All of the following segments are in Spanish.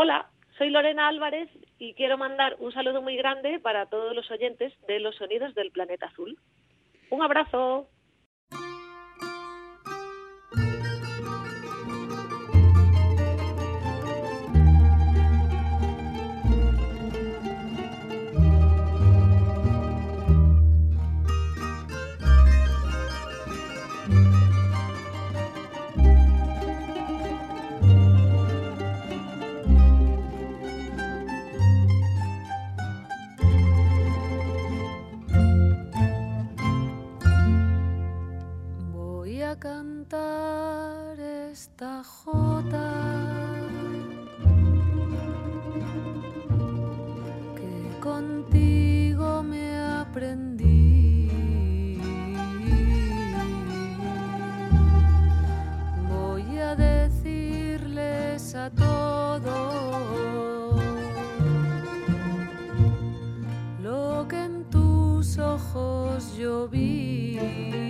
Hola, soy Lorena Álvarez y quiero mandar un saludo muy grande para todos los oyentes de los sonidos del planeta azul. Un abrazo. cantar esta jota que contigo me aprendí. Voy a decirles a todos lo que en tus ojos yo vi.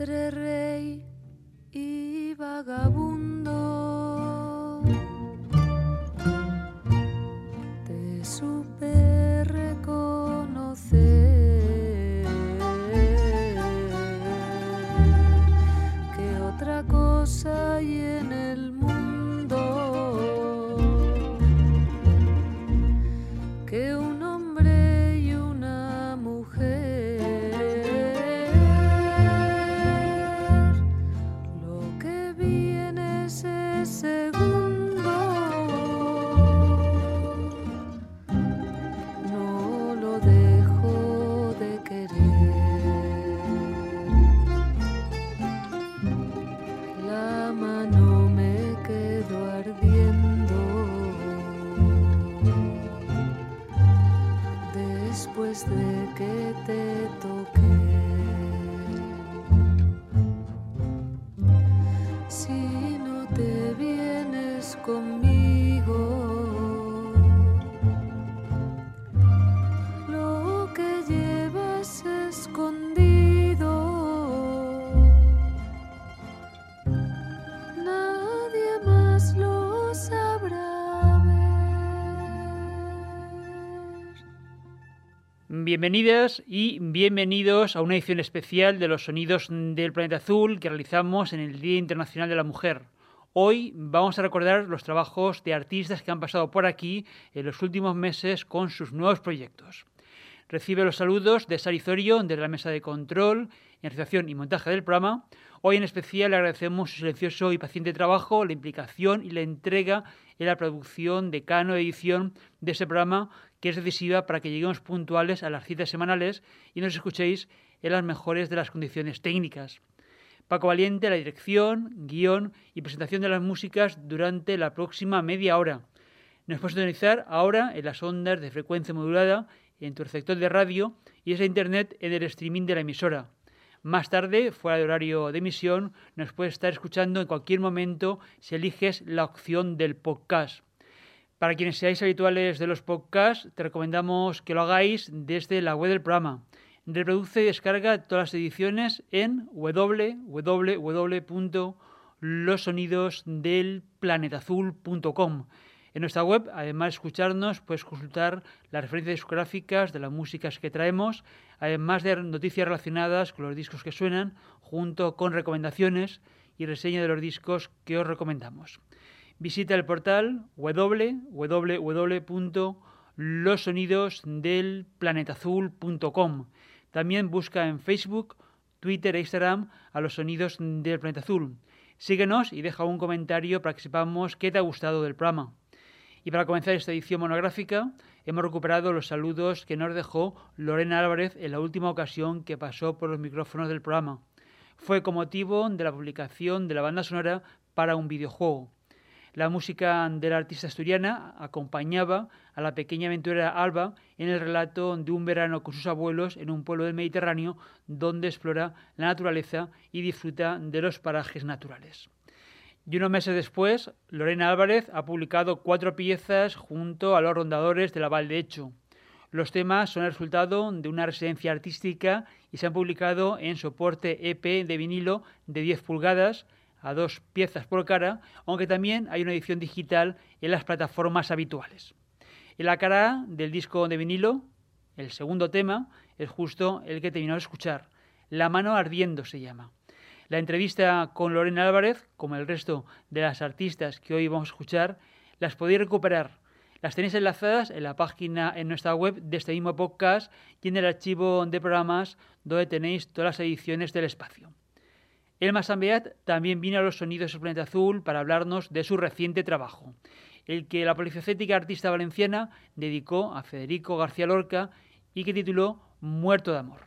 Trrr. Bienvenidas y bienvenidos a una edición especial de los Sonidos del Planeta Azul que realizamos en el Día Internacional de la Mujer. Hoy vamos a recordar los trabajos de artistas que han pasado por aquí en los últimos meses con sus nuevos proyectos. Recibe los saludos de Sari Zorio, de la mesa de control, realización y montaje del programa. Hoy en especial le agradecemos su silencioso y paciente trabajo, la implicación y la entrega en la producción de Cano Edición de ese programa que es decisiva para que lleguemos puntuales a las citas semanales y nos escuchéis en las mejores de las condiciones técnicas. Paco Valiente, la dirección, guion y presentación de las músicas durante la próxima media hora. Nos puedes sintonizar ahora en las ondas de frecuencia modulada en tu receptor de radio y esa internet en el streaming de la emisora. Más tarde, fuera de horario de emisión, nos puedes estar escuchando en cualquier momento si eliges la opción del podcast. Para quienes seáis habituales de los podcasts, te recomendamos que lo hagáis desde la web del programa. Reproduce y descarga todas las ediciones en www.losonidosdelplanetazul.com. En nuestra web, además de escucharnos, puedes consultar las referencias discográficas de las músicas que traemos, además de noticias relacionadas con los discos que suenan, junto con recomendaciones y reseña de los discos que os recomendamos. Visita el portal www.losonidosdelplanetazul.com. También busca en Facebook, Twitter e Instagram a los sonidos del planeta azul. Síguenos y deja un comentario para que sepamos qué te ha gustado del programa. Y para comenzar esta edición monográfica, hemos recuperado los saludos que nos dejó Lorena Álvarez en la última ocasión que pasó por los micrófonos del programa. Fue con motivo de la publicación de la banda sonora para un videojuego. La música de la artista asturiana acompañaba a la pequeña aventurera Alba en el relato de un verano con sus abuelos en un pueblo del Mediterráneo donde explora la naturaleza y disfruta de los parajes naturales. Y unos meses después, Lorena Álvarez ha publicado cuatro piezas junto a los rondadores de la Val. Los temas son el resultado de una residencia artística y se han publicado en soporte EP de vinilo de 10 pulgadas a dos piezas por cara, aunque también hay una edición digital en las plataformas habituales. En la cara del disco de vinilo, el segundo tema es justo el que terminó de escuchar. La mano ardiendo se llama. La entrevista con Lorena Álvarez, como el resto de las artistas que hoy vamos a escuchar, las podéis recuperar. Las tenéis enlazadas en la página en nuestra web de este mismo podcast y en el archivo de programas donde tenéis todas las ediciones del espacio. Elma Sambeat también vino a los sonidos del planeta azul para hablarnos de su reciente trabajo, el que la polifacética artista valenciana dedicó a Federico García Lorca y que tituló Muerto de amor.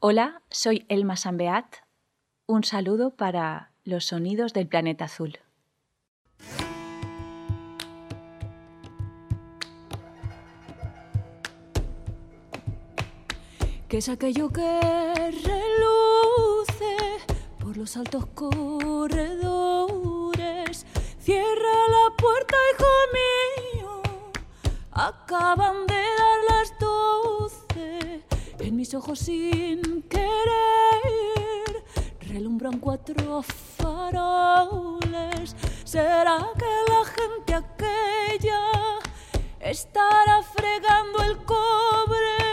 Hola, soy Elma Sambeat. Un saludo para los sonidos del planeta azul. ¿Qué es aquello que reluce los altos corredores? Cierra la puerta, hijo mío. Acaban de dar las doce en mis ojos sin querer relumbran cuatro faroles. ¿Será que la gente aquella estará fregando el cobre?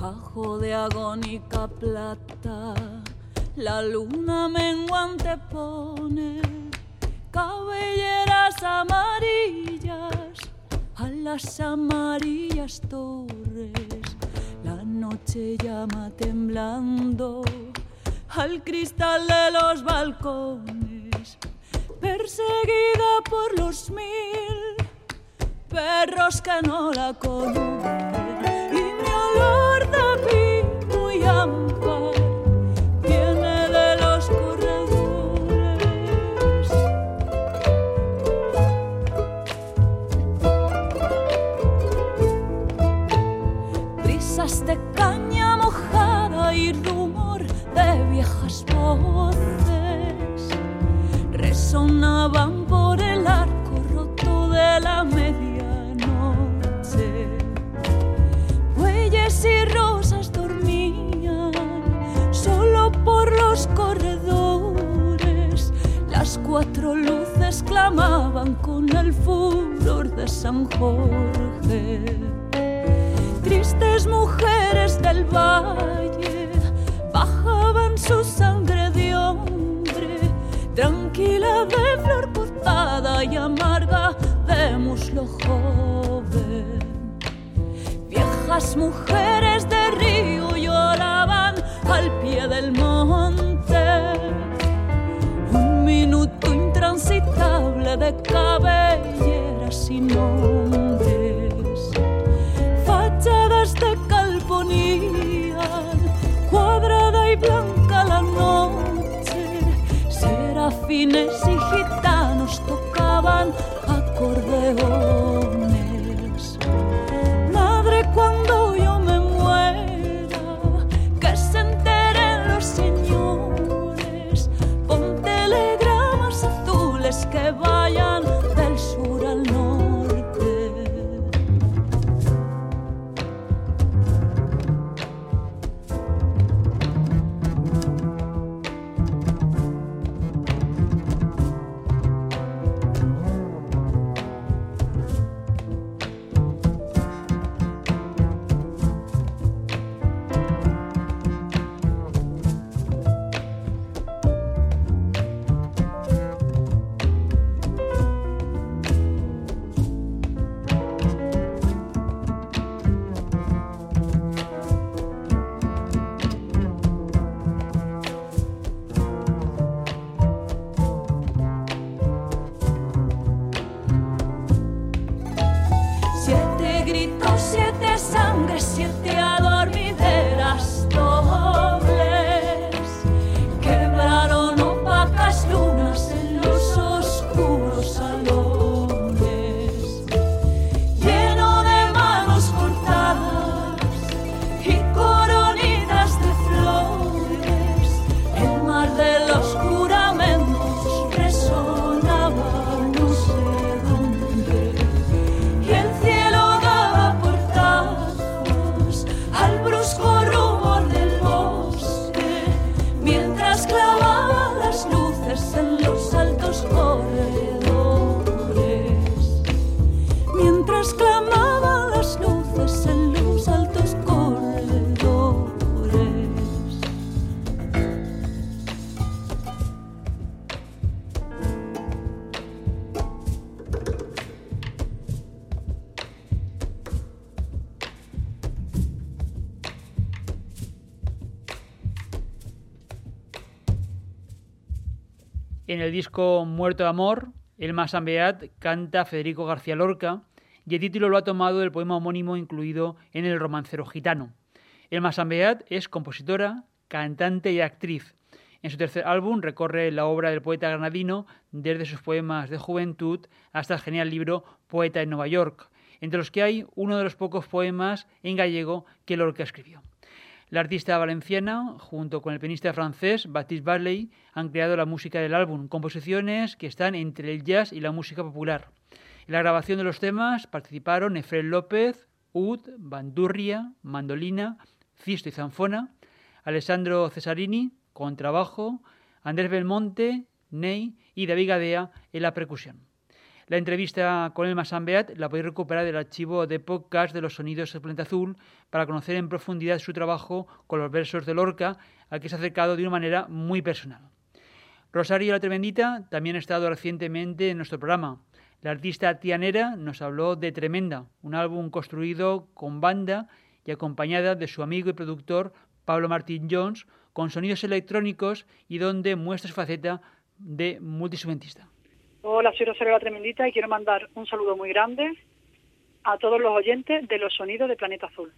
Ajo de agónica plata, la luna menguante pone cabelleras amarillas a las amarillas torres. Noche llama temblando al cristal de los balcones, perseguida por los mil perros que no la conocen vino y luces clamaban con el furor de San Jorge. Tristes mujeres del valle bajaban su sangre de hombre, tranquila de flor cortada y amarga de muslo joven. Viejas mujeres de río intransitable de cabelleras sin nombres, fachadas de calponía cuadrada y blanca la noche, serafines y gitanos tocaban acordeones. En el disco Muerto de Amor, el Masambeat canta Federico García Lorca y el título lo ha tomado del poema homónimo incluido en el romancero gitano. El Masambeat es compositora, cantante y actriz. En su tercer álbum recorre la obra del poeta granadino desde sus poemas de juventud hasta el genial libro Poeta en Nueva York, entre los que hay uno de los pocos poemas en gallego que Lorca escribió. La artista valenciana, junto con el pianista francés Baptiste Barley, han creado la música del álbum, composiciones que están entre el jazz y la música popular. En la grabación de los temas participaron Efraín López, ud, bandurria, mandolina, cisto y zanfona, Alessandro Cesarini, contrabajo, Andrés Belmonte, ney y David Gadea en la percusión. La entrevista con el Masambeat la podéis recuperar del archivo de podcast de los sonidos del planeta azul para conocer en profundidad su trabajo con los versos de Lorca, al que se ha acercado de una manera muy personal. Rosario La Tremendita también ha estado recientemente en nuestro programa. La artista Tianera nos habló de Tremenda, un álbum construido con banda y acompañada de su amigo y productor Pablo Martín Jones, con sonidos electrónicos y donde muestra su faceta de multiinstrumentista. Hola, soy Rosario La Tremendita y quiero mandar un saludo muy grande a todos los oyentes de los sonidos de Planeta Azul.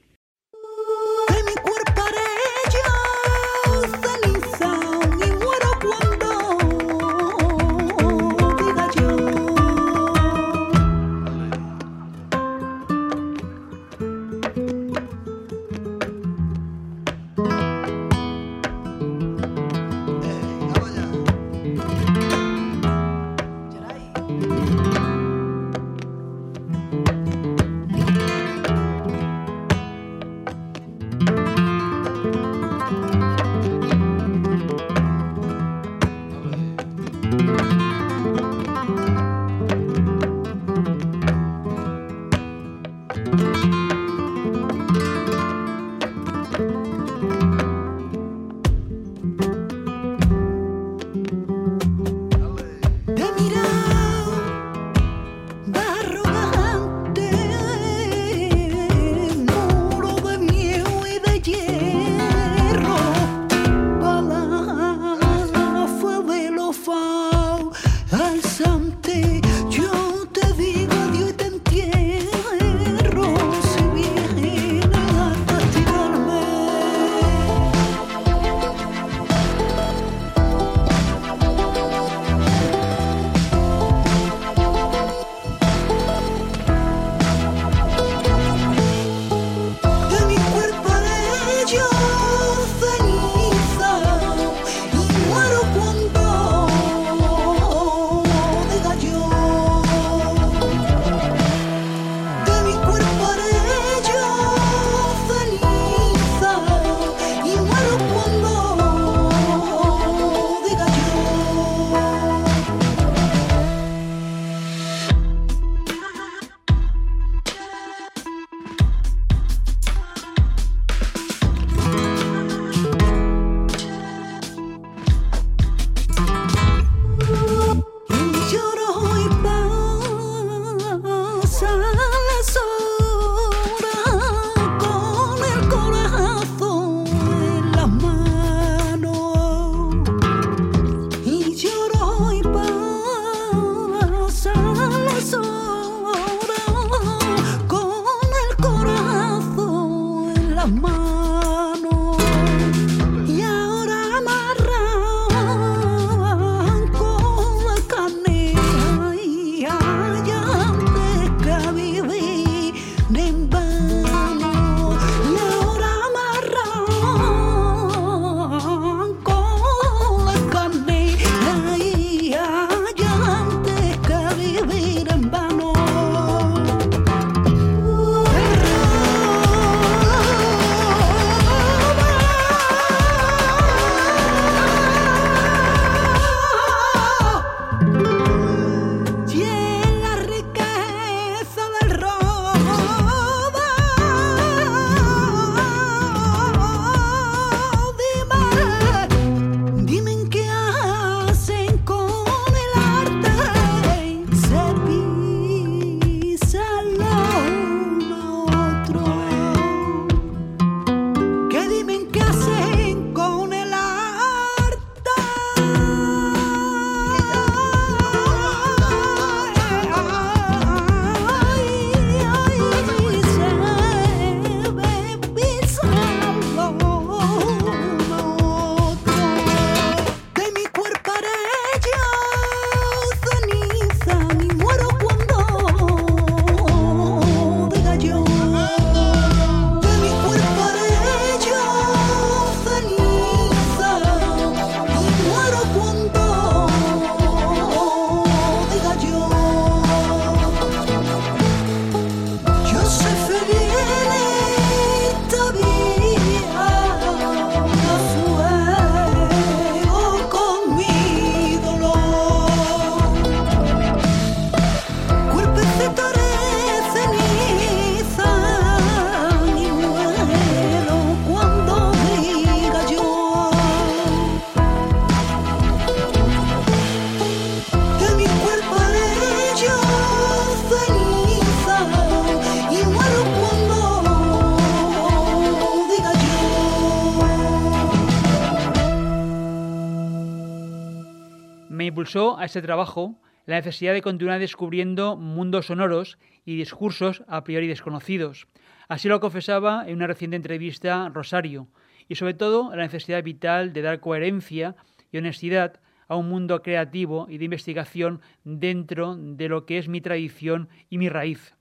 A este trabajo la necesidad de continuar descubriendo mundos sonoros y discursos a priori desconocidos. Así lo confesaba en una reciente entrevista Rosario, y sobre todo la necesidad vital de dar coherencia y honestidad a un mundo creativo y de investigación dentro de lo que es mi tradición y mi raíz.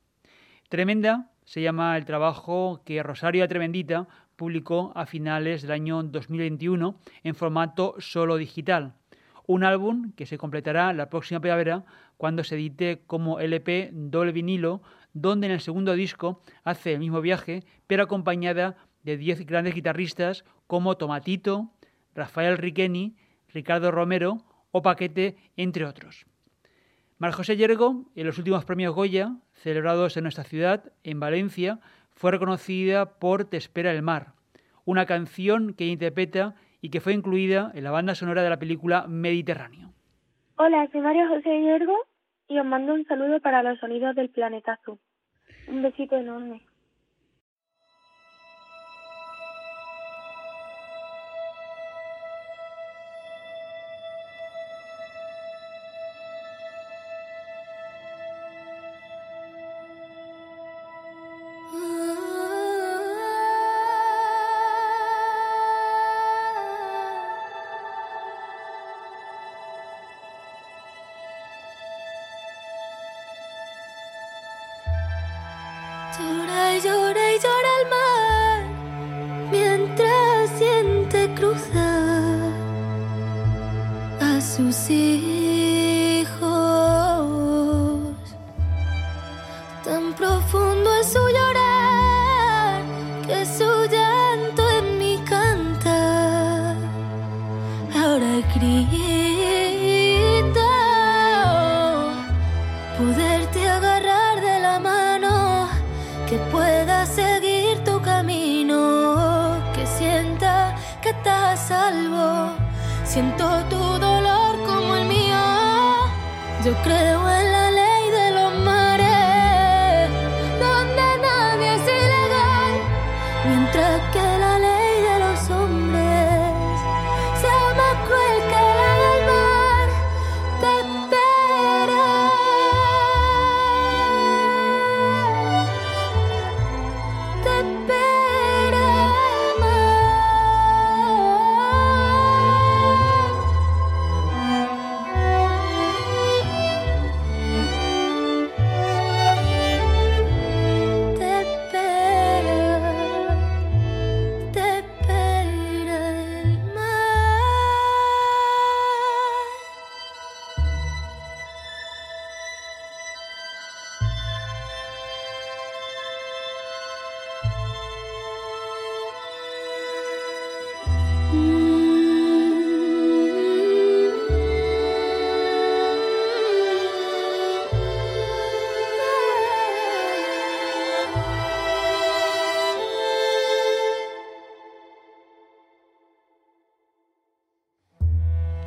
Tremenda se llama el trabajo que Rosario Tremendita publicó a finales del año 2021 en formato solo digital. Un álbum que se completará la próxima primavera cuando se edite como LP doble vinilo, donde en el segundo disco hace el mismo viaje, pero acompañada de 10 grandes guitarristas como Tomatito, Rafael Riqueni, Ricardo Romero o Paquete, entre otros. Mar José Yergo, en los últimos premios Goya, celebrados en nuestra ciudad, en Valencia, fue reconocida por Te espera el mar, una canción que interpreta y que fue incluida en la banda sonora de la película Mediterráneo. Hola, soy María José Yergo y os mando un saludo para los sonidos del planeta azul. Un besito enorme.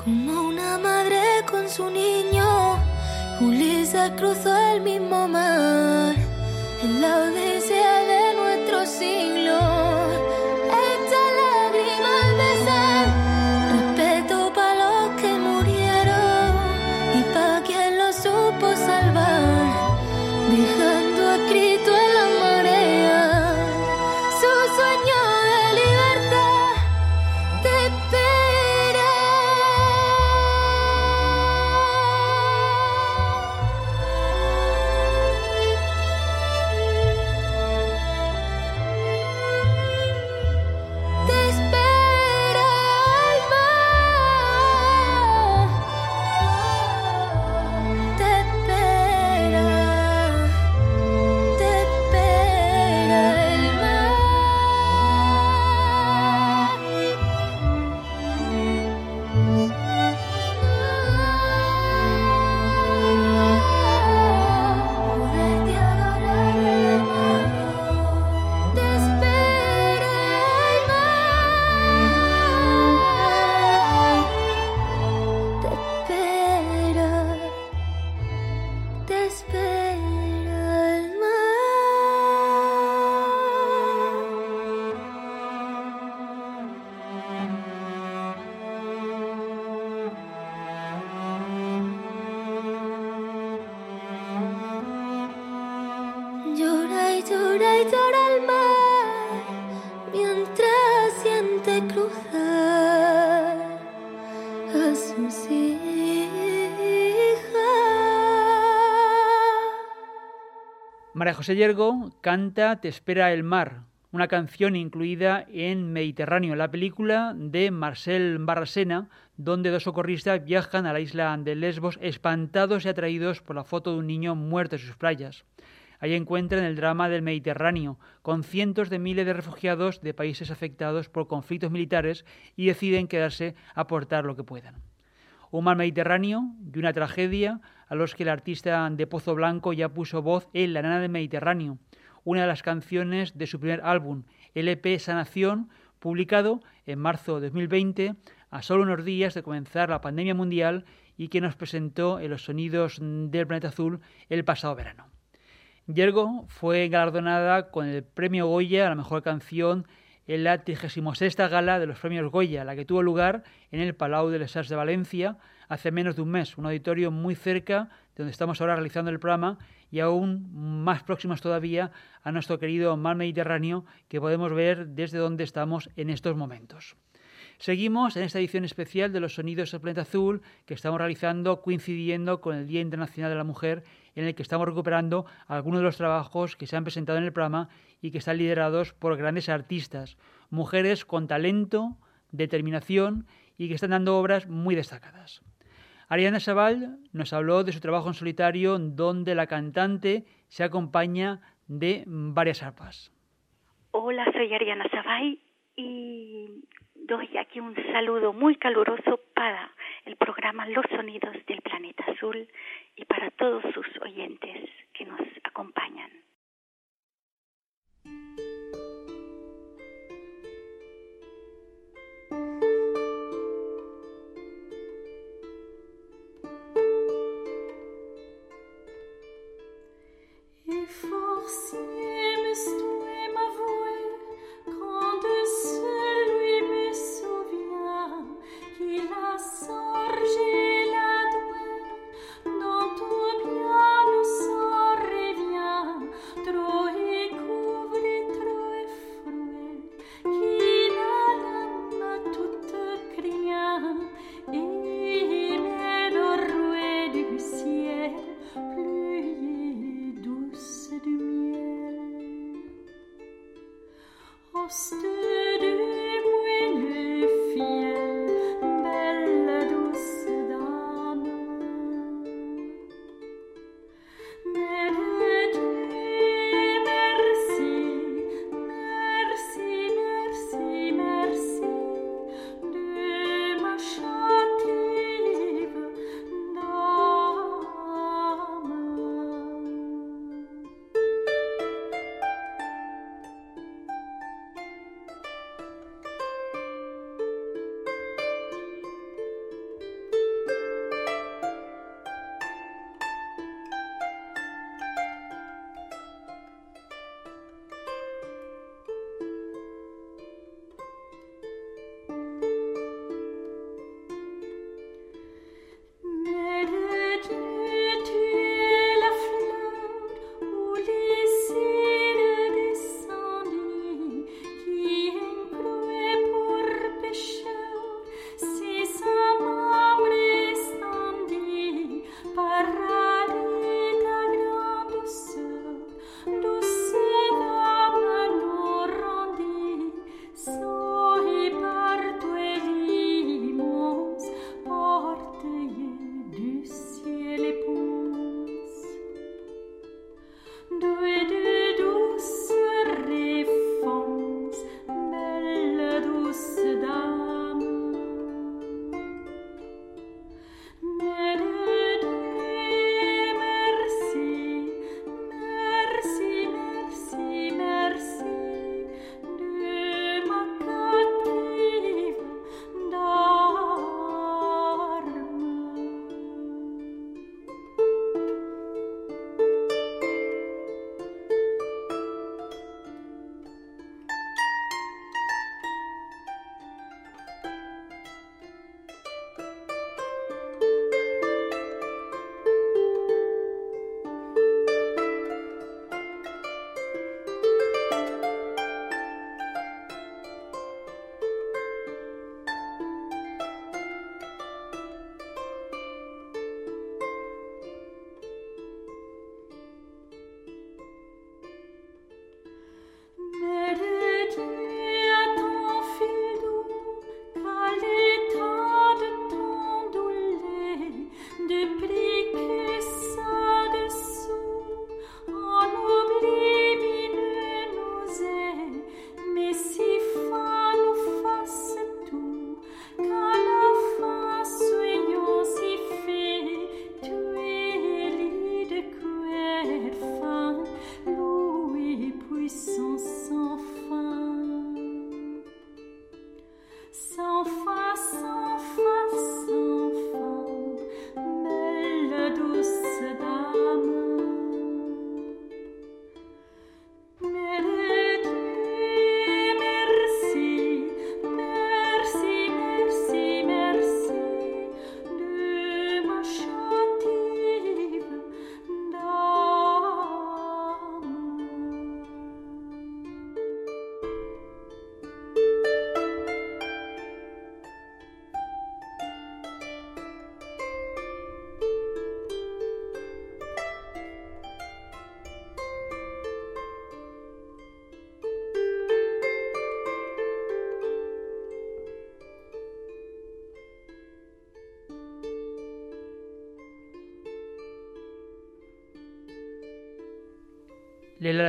Como una madre con su niño, Ulises cruzó el mismo mar, en la odisea de nuestro siglo. María José Yergo canta Te espera el mar, una canción incluida en Mediterráneo, la película de Marcel Barrasena, donde dos socorristas viajan a la isla de Lesbos espantados y atraídos por la foto de un niño muerto en sus playas. Allí encuentran el drama del Mediterráneo, con cientos de miles de refugiados de países afectados por conflictos militares y deciden quedarse a aportar lo que puedan. Un mar Mediterráneo y una tragedia a los que el artista de Pozo Blanco ya puso voz en La Nana del Mediterráneo, una de las canciones de su primer álbum, LP Sanación, publicado en marzo de 2020, a solo unos días de comenzar la pandemia mundial y que nos presentó en los sonidos del planeta azul el pasado verano. Yergo fue galardonada con el premio Goya a la mejor canción en la 36 gala de los premios Goya, la que tuvo lugar en el Palau de les Arts de Valencia hace menos de un mes, un auditorio muy cerca de donde estamos ahora realizando el programa y aún más próximos todavía a nuestro querido mar Mediterráneo que podemos ver desde donde estamos en estos momentos. Seguimos en esta edición especial de los Sonidos del Planeta Azul que estamos realizando coincidiendo con el Día Internacional de la Mujer en el que estamos recuperando algunos de los trabajos que se han presentado en el programa y que están liderados por grandes artistas, mujeres con talento, determinación y que están dando obras muy destacadas. Ariana Sabal nos habló de su trabajo en solitario donde la cantante se acompaña de varias arpas. Hola, soy Ariana Sabal y doy aquí un saludo muy caluroso para el programa Los Sonidos del Planeta Azul y para todos sus oyentes que nos acompañan. Merci.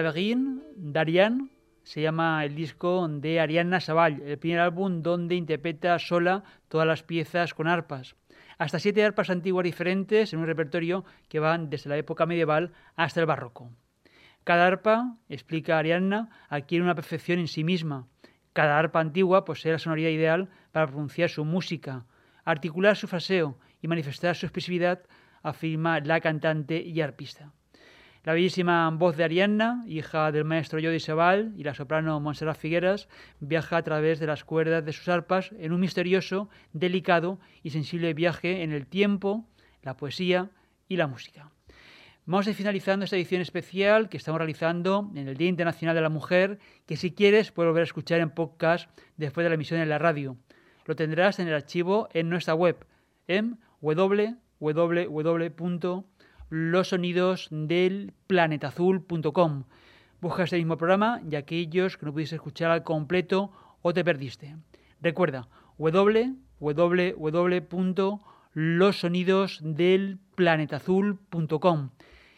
Lela Beguin, Darian, se llama el disco de Ariana Sabal, el primer álbum donde interpreta sola todas las piezas con arpas. Hasta siete arpas antiguas diferentes en un repertorio que van desde la época medieval hasta el barroco. Cada arpa, explica Arianna, adquiere una perfección en sí misma. Cada arpa antigua posee la sonoridad ideal para pronunciar su música, articular su fraseo y manifestar su expresividad, afirma la cantante y arpista. La bellísima voz de Arianna, hija del maestro Jody Sebal y la soprano Montserrat Figueras, viaja a través de las cuerdas de sus arpas en un misterioso, delicado y sensible viaje en el tiempo, la poesía y la música. Vamos a ir finalizando esta edición especial que estamos realizando en el Día Internacional de la Mujer, que si quieres puedes volver a escuchar en podcast después de la emisión en la radio. Lo tendrás en el archivo en nuestra web, en www.losonidosdelplanetazul.com. Busca este mismo programa y aquellos que no pudiste escuchar al completo o te perdiste. Recuerda, www.losonidosdelplanetazul.com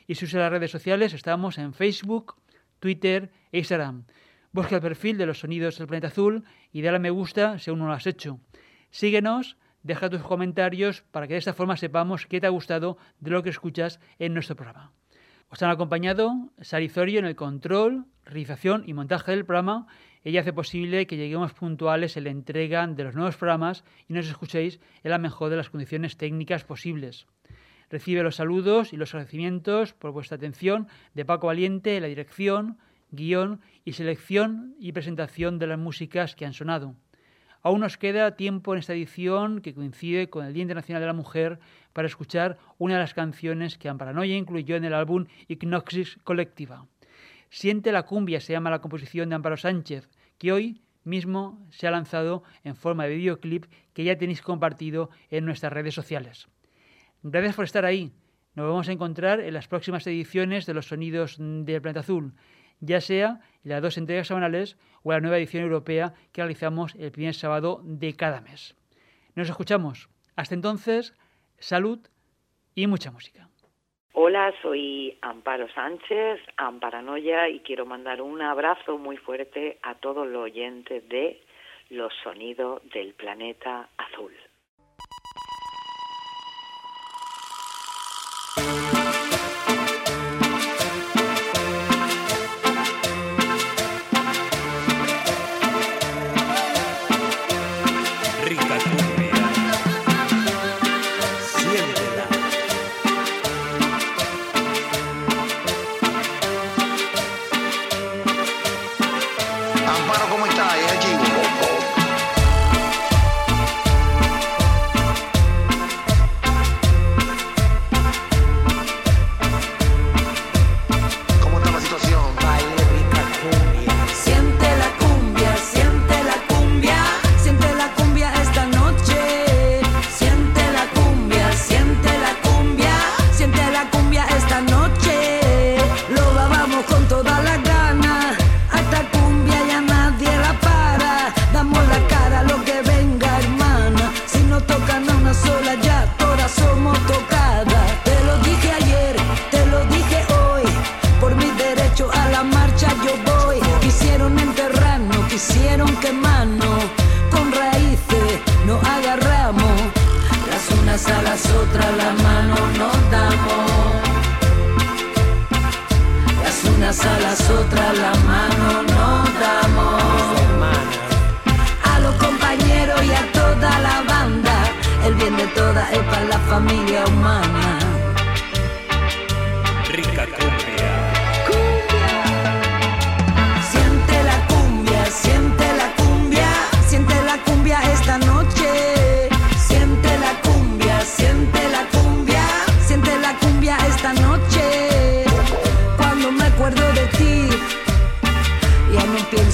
y si usas las redes sociales, estamos en Facebook, Twitter e Instagram. Busca el perfil de los sonidos del planeta azul y dale a me gusta si aún no lo has hecho. Síguenos, deja tus comentarios para que de esta forma sepamos qué te ha gustado de lo que escuchas en nuestro programa. Os han acompañado Sarizorio en el control, realización y montaje del programa. Ella hace posible que lleguemos puntuales en la entrega de los nuevos programas y nos escuchéis en la mejor de las condiciones técnicas posibles. Recibe los saludos y los agradecimientos por vuestra atención de Paco Valiente la dirección, guion y selección y presentación de las músicas que han sonado. Aún nos queda tiempo en esta edición que coincide con el Día Internacional de la Mujer para escuchar una de las canciones que Amparanoia incluyó en el álbum Ignoxis Colectiva. Siente la cumbia se llama la composición de Amparo Sánchez, que hoy mismo se ha lanzado en forma de videoclip que ya tenéis compartido en nuestras redes sociales. Gracias por estar ahí. Nos vamos a encontrar en las próximas ediciones de los Sonidos del Planeta Azul, ya sea en las dos entregas semanales o la nueva edición europea que realizamos el primer sábado de cada mes. Nos escuchamos. Hasta entonces, salud y mucha música. Hola, soy Amparo Sánchez, Amparanoia, y quiero mandar un abrazo muy fuerte a todos los oyentes de Los Sonidos del Planeta Azul. las otras la mano nos damos. A los compañeros y a toda la banda, el bien de todas es para la familia humana.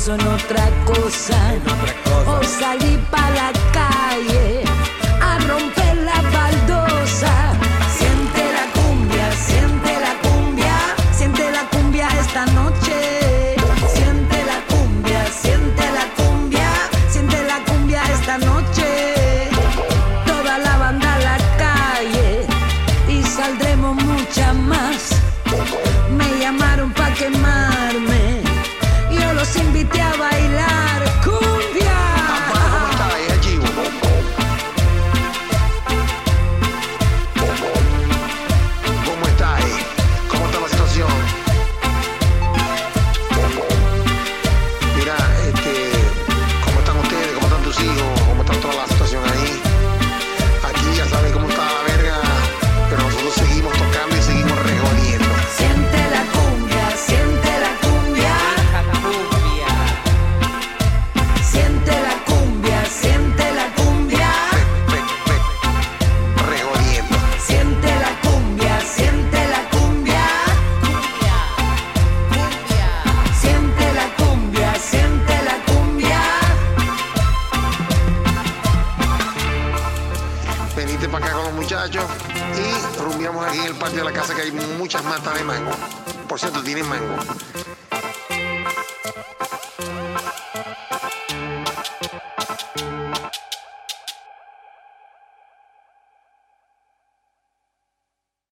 Muchas más. Me llamaron pa' quemar.